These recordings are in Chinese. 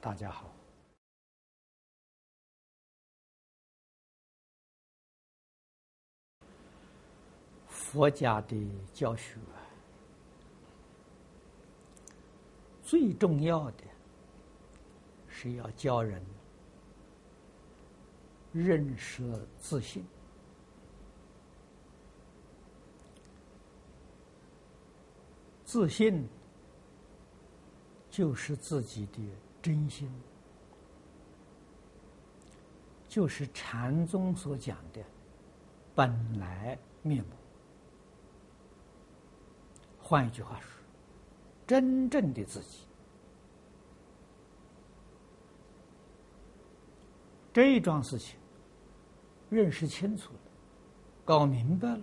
大家好。佛家的教学最重要的是要教人认识自信。自信就是自己的真心，就是禅宗所讲的本来面目。换一句话说，真正的自己，这一桩事情认识清楚了，搞明白了，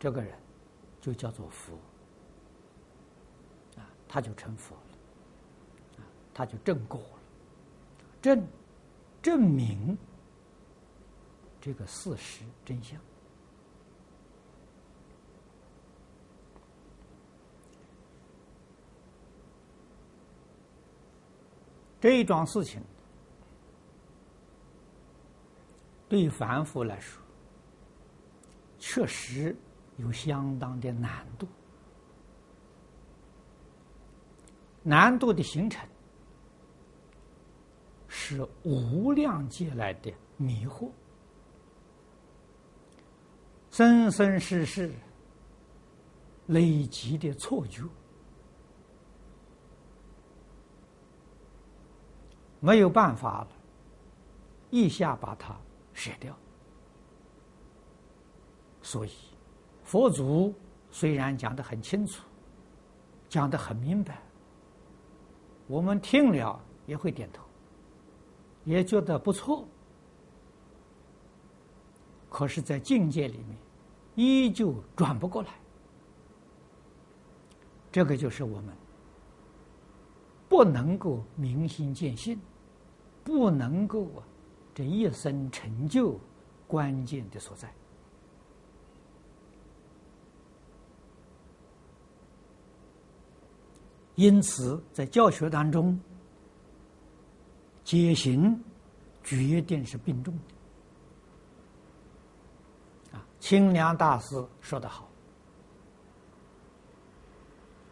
这个人就叫做佛啊。他就成佛了，他就证果了，证证明这个事实真相。这一桩事情，对凡夫来说，确实有相当的难度。难度的形成是无量劫来的迷惑，生生世世累积的错觉，没有办法了，一下把它舍掉。所以，佛祖虽然讲的很清楚，讲的很明白。我们听了也会点头，也觉得不错。可是，在境界里面，依旧转不过来。这个就是我们不能够明心见性，不能够啊，这一生成就关键的所在。因此，在教学当中，解行决定是并重的。啊，清凉大师说得好：“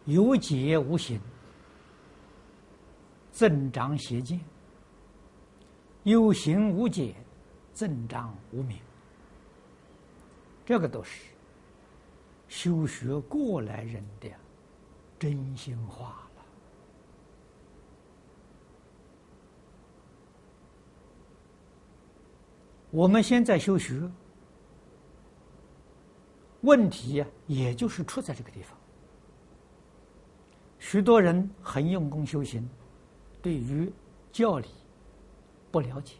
有解无行，增长邪见；有行无解，增长无明。”这个都是修学过来人的。真心话了。我们现在修学，问题，也就是出在这个地方。许多人很用功修行，对于教理不了解，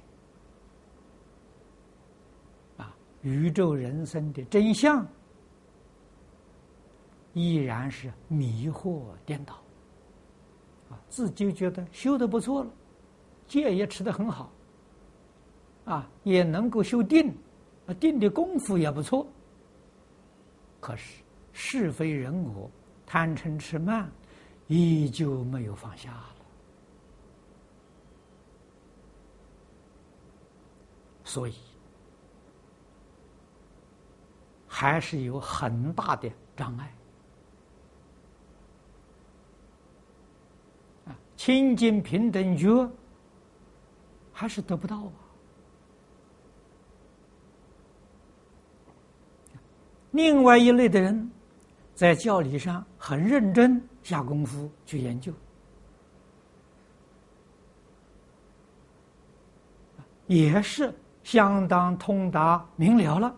啊，宇宙人生的真相。依然是迷惑颠倒，啊，自己觉得修的不错了，戒也持的很好，啊，也能够修定，啊，定的功夫也不错。可是是非人我、贪嗔痴慢，依旧没有放下了，所以还是有很大的障碍啊。清净平等觉还是得不到啊！另外一类的人，在教理上很认真下功夫去研究，也是相当通达明了了，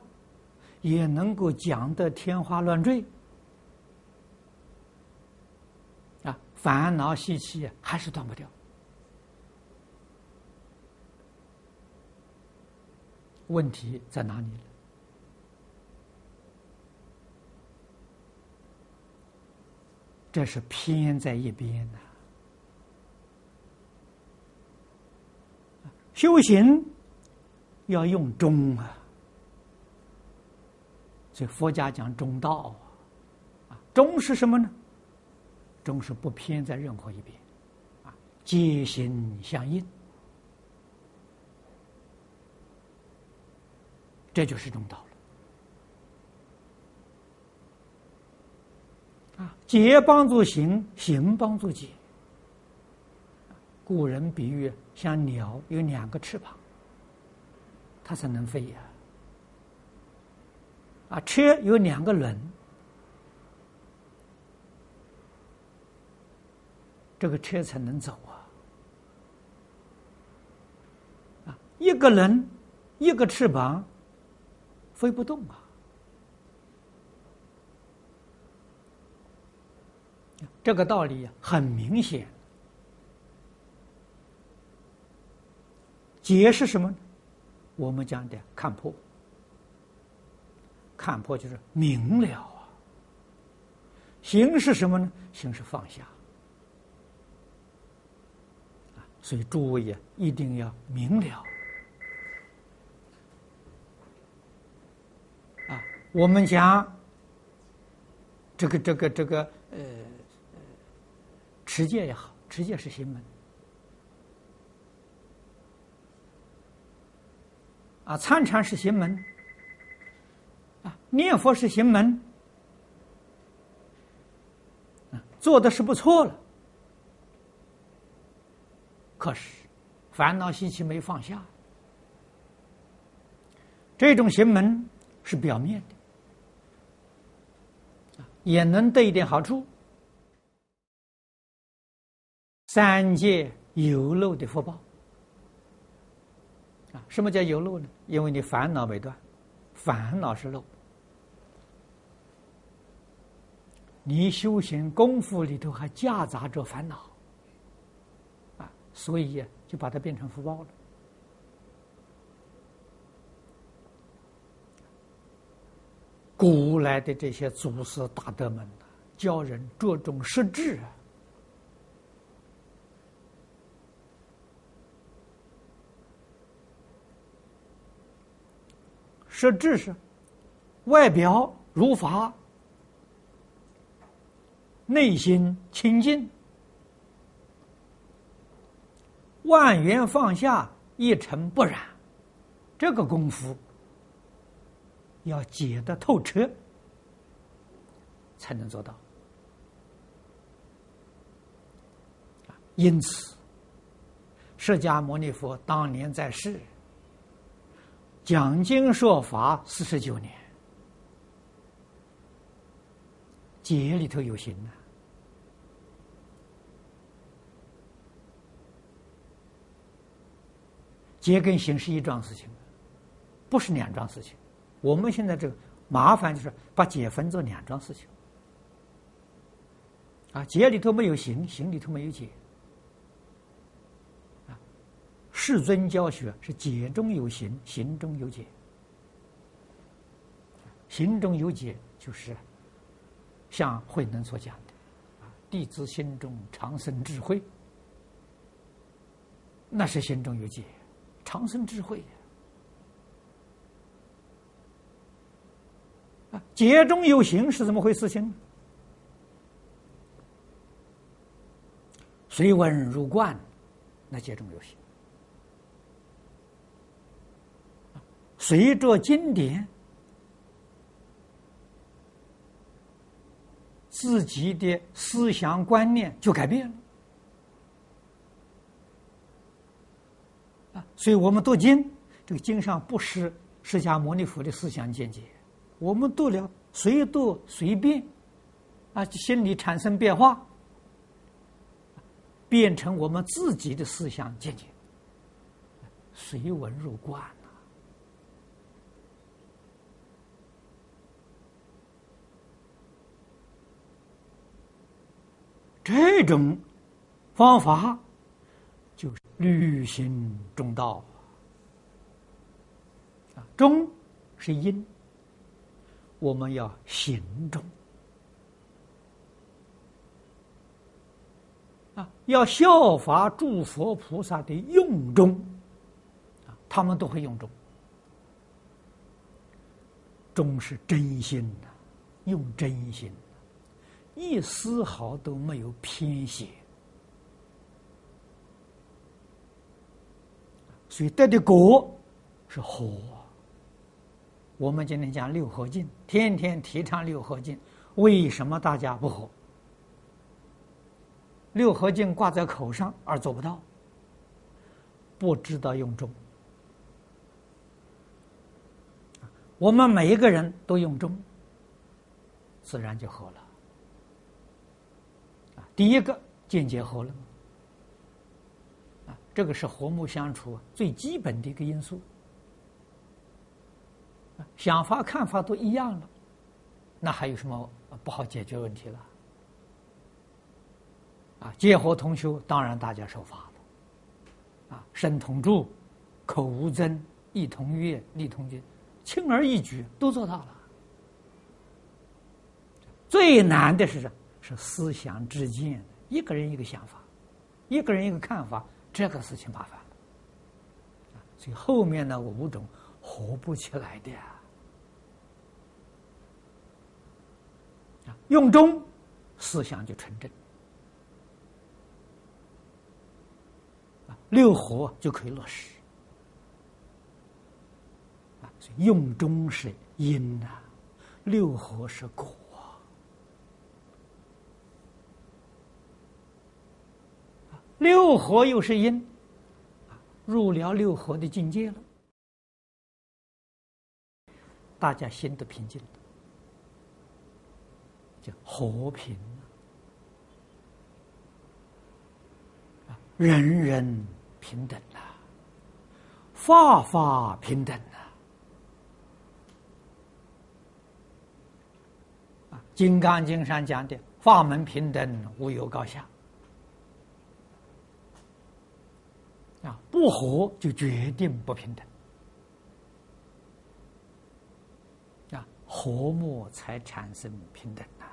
也能够讲得天花乱坠。啊烦恼习气还是断不掉，问题在哪里呢？这是偏在一边的。修行要用中啊，所以佛家讲中道啊，中是什么呢？中是不偏在任何一边，啊，皆心相应，这就是中道了。啊，结帮助行，行帮助结。古人比喻像鸟有两个翅膀，它才能飞呀。啊，车有两个轮，这个车才能走啊。啊，一个人，一个翅膀，飞不动啊。这个道理很明显。解是什么？我们讲的看破，看破就是明了啊。行是什么呢？行是放下。所以诸位呀，一定要明了啊。我们讲这个这个这个呃，持戒也好，持戒是行门。啊，参禅是行门，啊，念佛是行门，啊，做的是不错了，可是烦恼习气没放下，这种行门是表面的，也能得一点好处，三界有漏的福报。啊，什么叫有漏呢？因为你烦恼没断，烦恼是漏。你修行功夫里头还夹杂着烦恼，啊，所以就把它变成福报了。古来的这些祖师大德们教人着重实质啊。实质是外表如法，内心清净，万缘放下，一尘不染。这个功夫要解得透彻，才能做到。因此，释迦牟尼佛当年在世。讲经说法四十九年，解里头有行呐，戒跟行是一桩事情，不是两桩事情。我们现在这个麻烦就是把解分作两桩事情，啊，解里头没有行，行里头没有解。世尊教学是解中有行，行中有解。行中有解，就是像慧能所讲的啊，弟子心中常生智慧，那是心中有解，常生智慧啊。解中有行是怎么回事？情随文入观，那解中有行。随着经典，自己的思想观念就改变了啊！所以我们读经，这个经上不是释迦牟尼佛的思想见解，我们读了随读随变，啊，心里产生变化，变成我们自己的思想见解，随文入观。这种方法就是履行中道。啊，中是因，我们要行中。啊，要效法诸佛菩萨的用中啊，他们都会用中，中是真心的，用真心。一丝毫都没有偏斜所以得的果是和。我们今天讲六合敬，天天提倡六合敬，为什么大家不和？六合敬挂在口上而做不到，不知道用中。我们每一个人都用中，自然就和了。第一个间接和了。啊，这个是和睦相处最基本的一个因素。想法看法都一样了，那还有什么不好解决问题了？啊，结合同修，当然大家受法了。啊，身同住，口无争，意同悦，力同进。轻而易举都做到了，最难的是什么？是思想之间，一个人一个想法，一个人一个看法，这个事情麻烦了。所以后面的五种合不起来的呀。用中，思想就纯正，六合就可以落实。用中是因呐，六合是果。六合又是因，入了六合的境界了，大家心都平静了，叫和平，人人平等呐，法法平等啊。《金刚经》上讲的法门平等，无有高下。不和就决定不平等。啊，和睦才产生平等呐。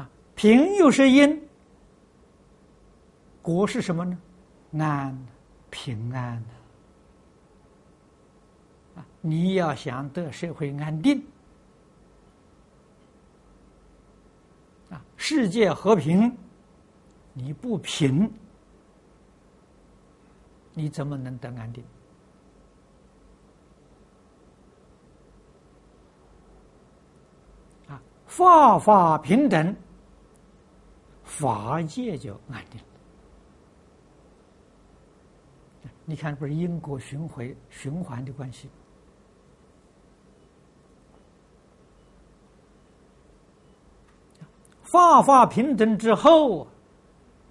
啊，平又是因，国是什么呢？安，平安。你要想得社会安定，啊，世界和平，你不平，你怎么能得安定？啊，法法平等，法界就安定。你看，不是因果循环循环的关系。法法平等之后，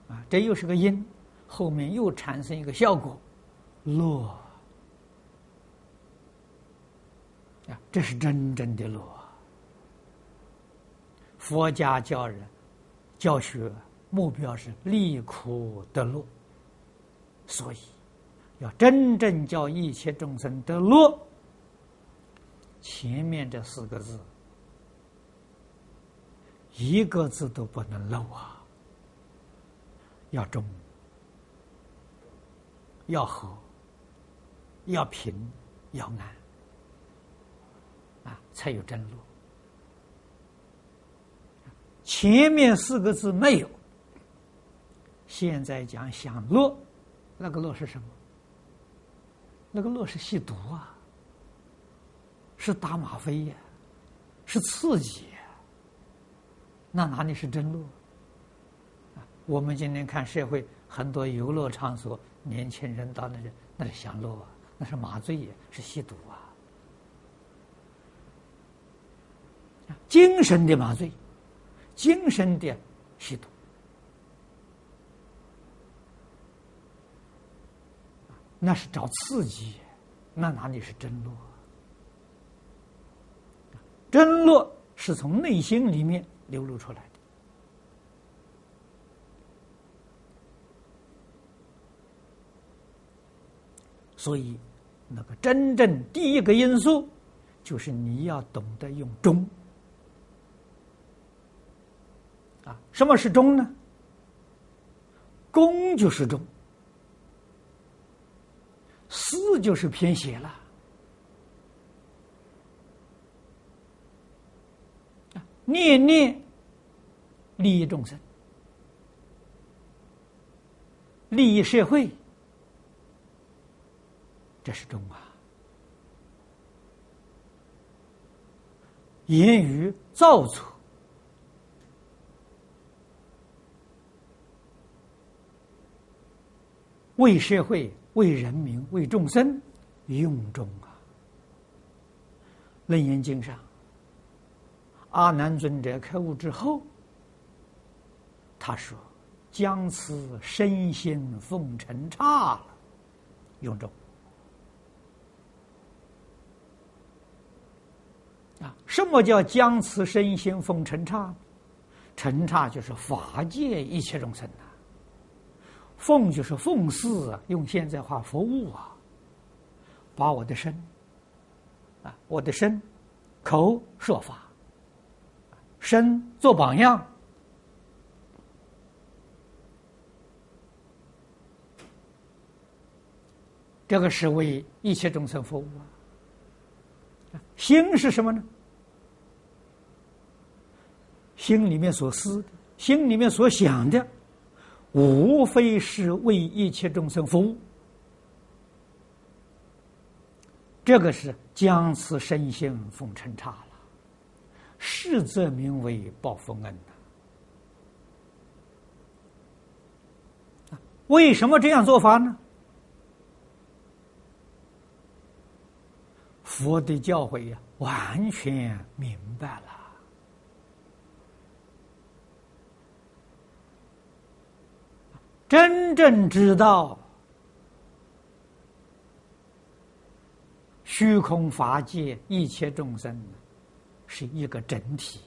啊，这又是个因，后面又产生一个效果，乐，啊，这是真正的乐。佛家教人教学目标是离苦得乐，所以要真正教一切众生得乐，前面这四个字。一个字都不能漏啊！要中，要和，要平，要安，啊，才有真路。前面四个字没有，现在讲享乐，那个乐是什么？那个乐是吸毒啊，是打吗啡呀，是刺激。那哪里是真乐？啊，我们今天看社会很多游乐场所，年轻人到那里那是享乐啊，那是麻醉，是吸毒啊，精神的麻醉，精神的吸毒，那是找刺激，那哪里是真乐？真乐是从内心里面。流露出来的，所以那个真正第一个因素，就是你要懂得用中。啊，什么是中呢？公就是中，私就是偏斜了。念念利益众生，利益社会，这是中啊；言语造作，为社会、为人民、为众生用中啊。《楞严经》上，阿难尊者开悟之后，他说。将此身心奉承差了，永中啊？什么叫将此身心奉承差？承差就是法界一切众生呐，奉就是奉祀啊，用现在话服务啊，把我的身啊，我的身口说法，身做榜样。这个是为一切众生服务啊！心是什么呢？心里面所思，心里面所想的，无非是为一切众生服务。这个是将此身心奉承差了，是则名为报佛恩呐。为什么这样做法呢？佛的教诲呀，完全明白了，真正知道虚空法界一切众生是一个整体，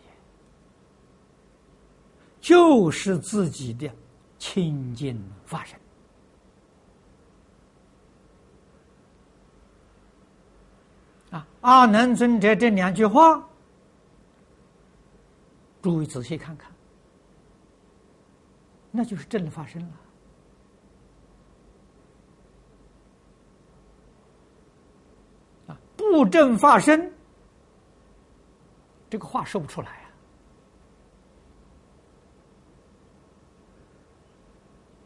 就是自己的清净法身。啊！阿难尊者这两句话，诸位仔细看看，那就是正发生了。啊，不正发生，这个话说不出来啊。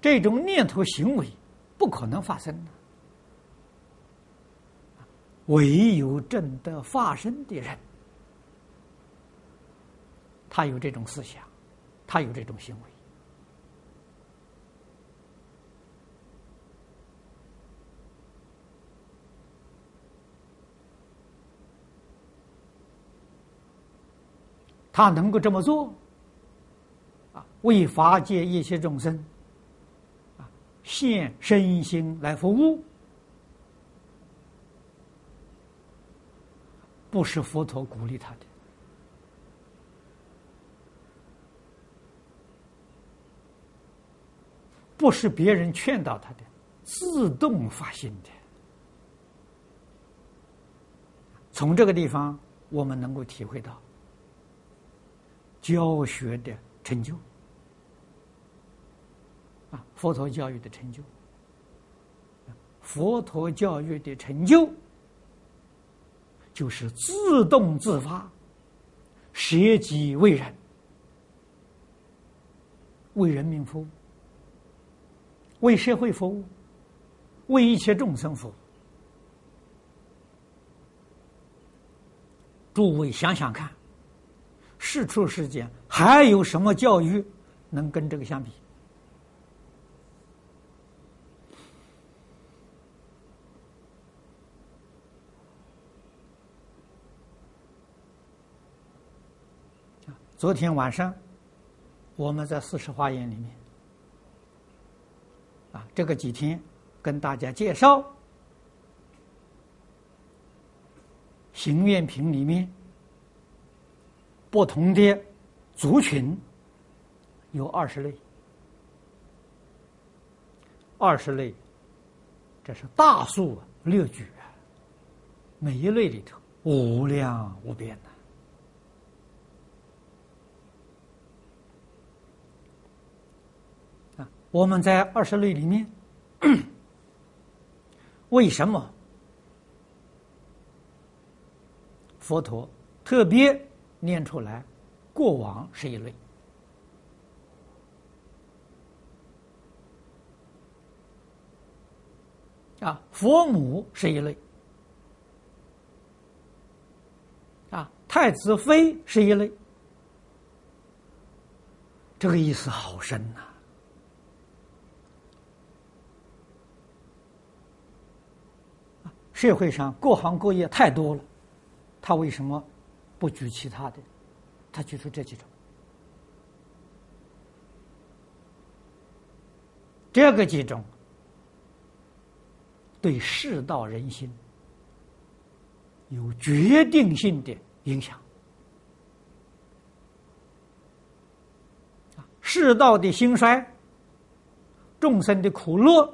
这种念头行为不可能发生。唯有正德发生的人，他有这种思想，他有这种行为，他能够这么做，啊，为法界一切众生，啊，献身心来服务。不是佛陀鼓励他的，不是别人劝导他的，自动发心的。从这个地方，我们能够体会到教学的成就，啊，佛陀教育的成就，佛陀教育的成就。就是自动自发，舍己为人，为人民服务，为社会服务，为一切众生服务。诸位想想看，世出世间还有什么教育能跟这个相比？昨天晚上，我们在四十花园里面，啊，这个几天跟大家介绍行愿品里面不同的族群有二十类，二十类，这是大数列举啊，每一类里头无量无边的。我们在二十类里面，为什么佛陀特别念出来？过往是一类，啊，佛母是一类，啊，太子妃是一类，这个意思好深呐！社会上各行各业太多了，他为什么不举其他的？他举出这几种，这个几种。对世道人心有决定性的影响世道的兴衰、众生的苦乐，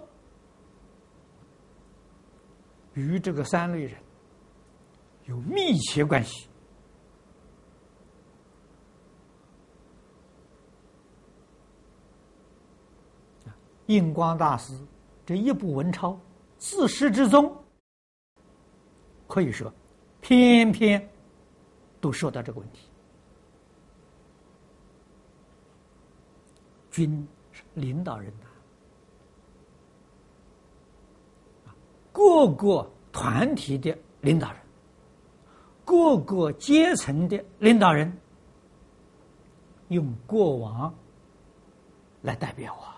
与这个三类人有密切关系。印光大师这一部文钞。自始至终，可以说，偏偏都说到这个问题。军是领导人呐，各个团体的领导人，各个阶层的领导人，用过往来代表啊。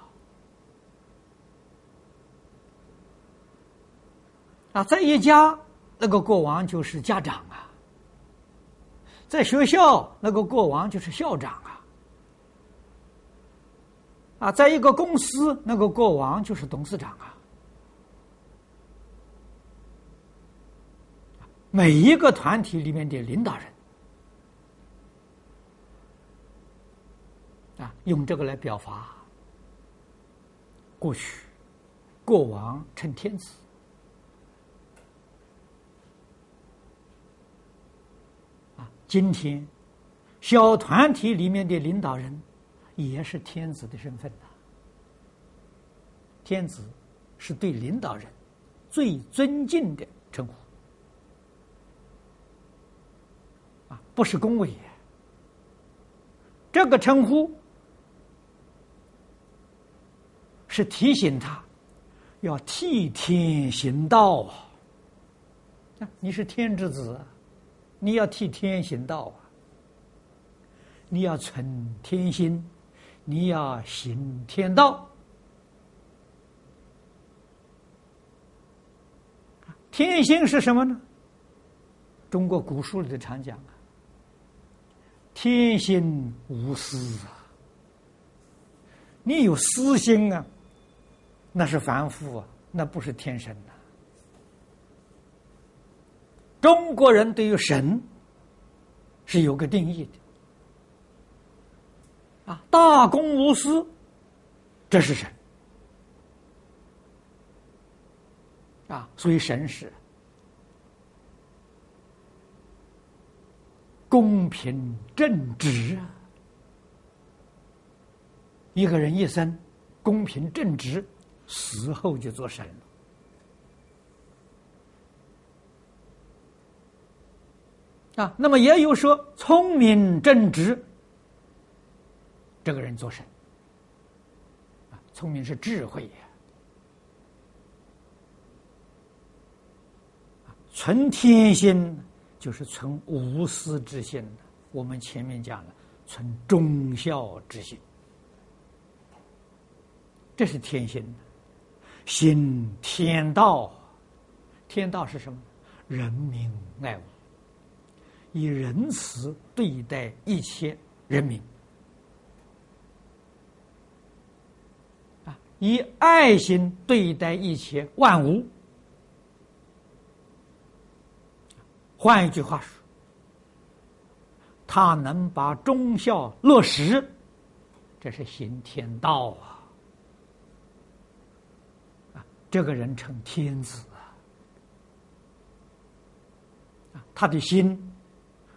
啊，在一家那个国王就是家长啊，在学校那个国王就是校长啊，啊，在一个公司那个国王就是董事长啊，每一个团体里面的领导人。啊，用这个来表达过去国王称天子。今天，小团体里面的领导人也是天子的身份呐。天子是对领导人最尊敬的称呼啊，不是恭维。这个称呼是提醒他要替天行道啊。你是天之子。你要替天行道啊！你要存天心，你要行天道。天心是什么呢？中国古书里的常讲啊，天心无私啊。你有私心啊，那是凡夫啊，那不是天神呐。中国人对于神是有个定义的啊，大公无私，这是神啊，所以神是公平正直啊。一个人一生公平正直，死后就做神。啊，那么也有说聪明正直，这个人做神。啊，聪明是智慧呀。存天心就是存无私之心我们前面讲了，存忠孝之心，这是天心。心天道，天道是什么？人民爱物。以仁慈对待一切人民，啊，以爱心对待一切万物。换一句话说，他能把忠孝落实，这是行天道啊！啊，这个人成天子！啊，他的心。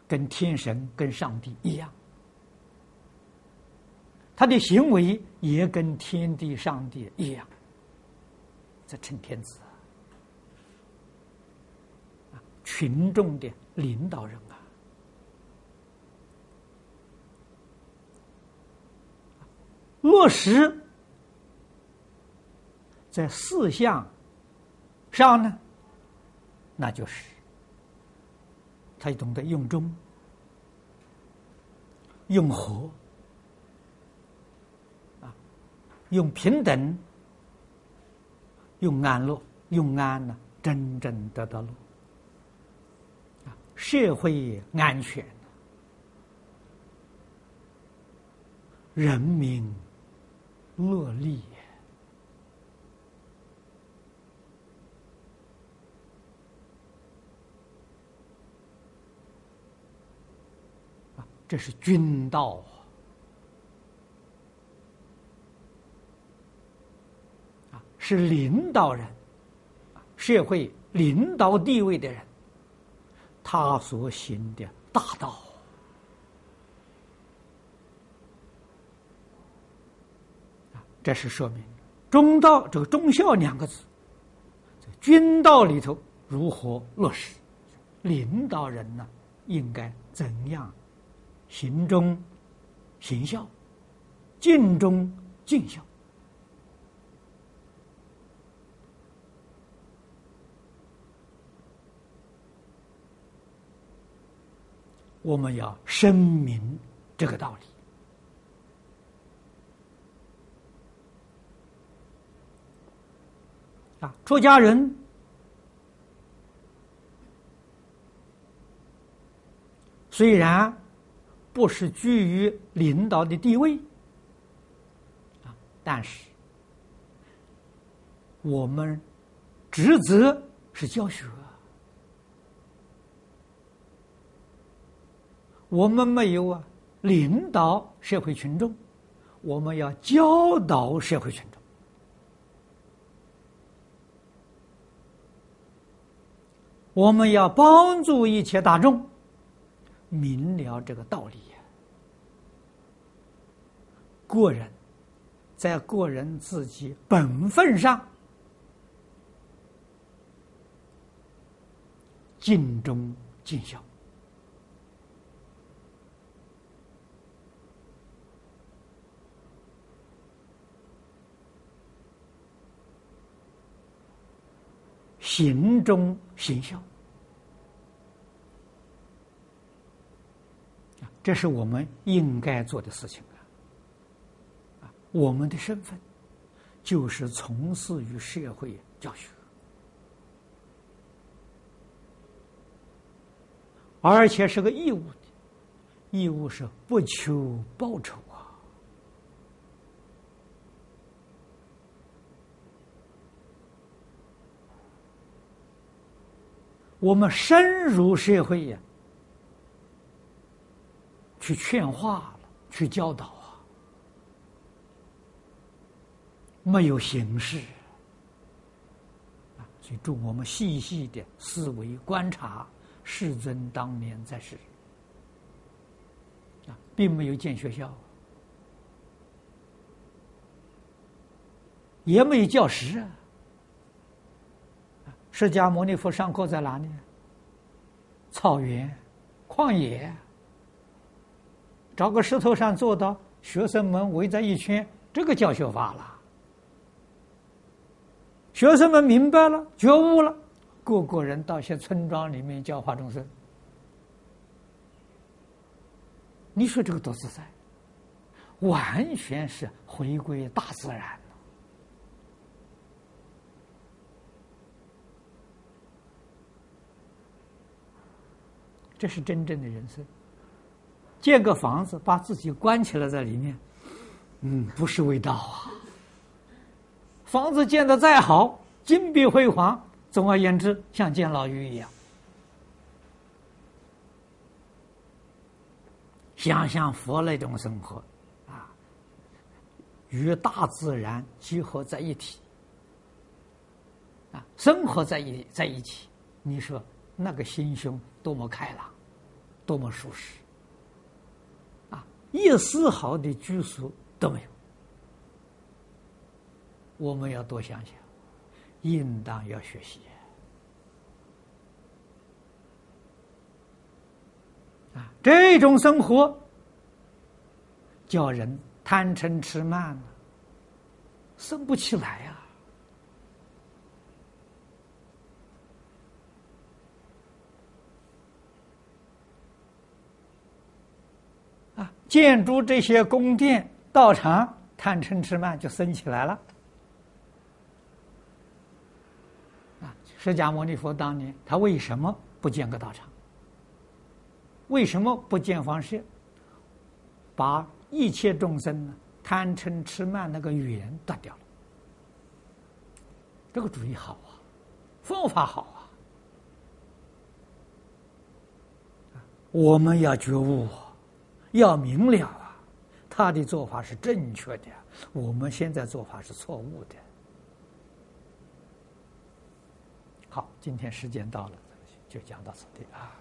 跟天神、跟上帝一样，他的行为也跟天地、上帝一样，这称天子啊！群众的领导人啊，落实在四项上呢，那就是他懂得用中、用和、啊，用平等、用安乐、用安呢，真正得到了啊，社会安全，人民乐利。这是君道啊，是领导人，社会领导地位的人，他所行的大道，这是说明中道这个忠孝两个字，在君道里头如何落实？领导人呢，应该怎样？行中行孝，敬中敬孝。我们要声明这个道理啊！出家人虽然。不是居于领导的地位。啊，但是我们职责是教学，我们没有啊领导社会群众，我们要教导社会群众，我们要帮助一切大众明了这个道理。个人在个人自己本分上尽忠尽孝，行忠行孝这是我们应该做的事情。我们的身份就是从事于社会教学，而且是个义务的，义务是不求报酬啊。我们深入社会呀，去劝化了，去教导。没有形式啊！所以，祝我们细细的思维观察世尊当年在世啊，并没有建学校，也没有教室啊。释迦牟尼佛上课在哪里？草原、旷野，找个石头上坐到，学生们围在一圈，这个教学法了。学生们明白了，觉悟了，个个人到些村庄里面教化众生。你说这个多自在，完全是回归大自然这是真正的人生。建个房子，把自己关起来在里面，嗯，不是味道啊。房子建的再好，金碧辉煌，总而言之，像监牢狱一样。想想佛那种生活，啊，与大自然结合在一起，啊，生活在一在一起，你说那个心胸多么开朗，多么舒适，啊，一丝毫的拘束都没有。我们要多想想应当要学习。啊这种生活叫人贪嗔痴慢生不起来啊。啊建筑这些宫殿道场贪嗔痴慢就升起来了。释迦牟尼佛当年他为什么不建个道场？为什么不建房舍？把一切众生呢贪嗔痴慢那个缘断掉了。这个主意好啊，方法好啊。我们要觉悟，要明了啊，他的做法是正确的，我们现在做法是错误的。好，今天时间到了，就讲到此地啊。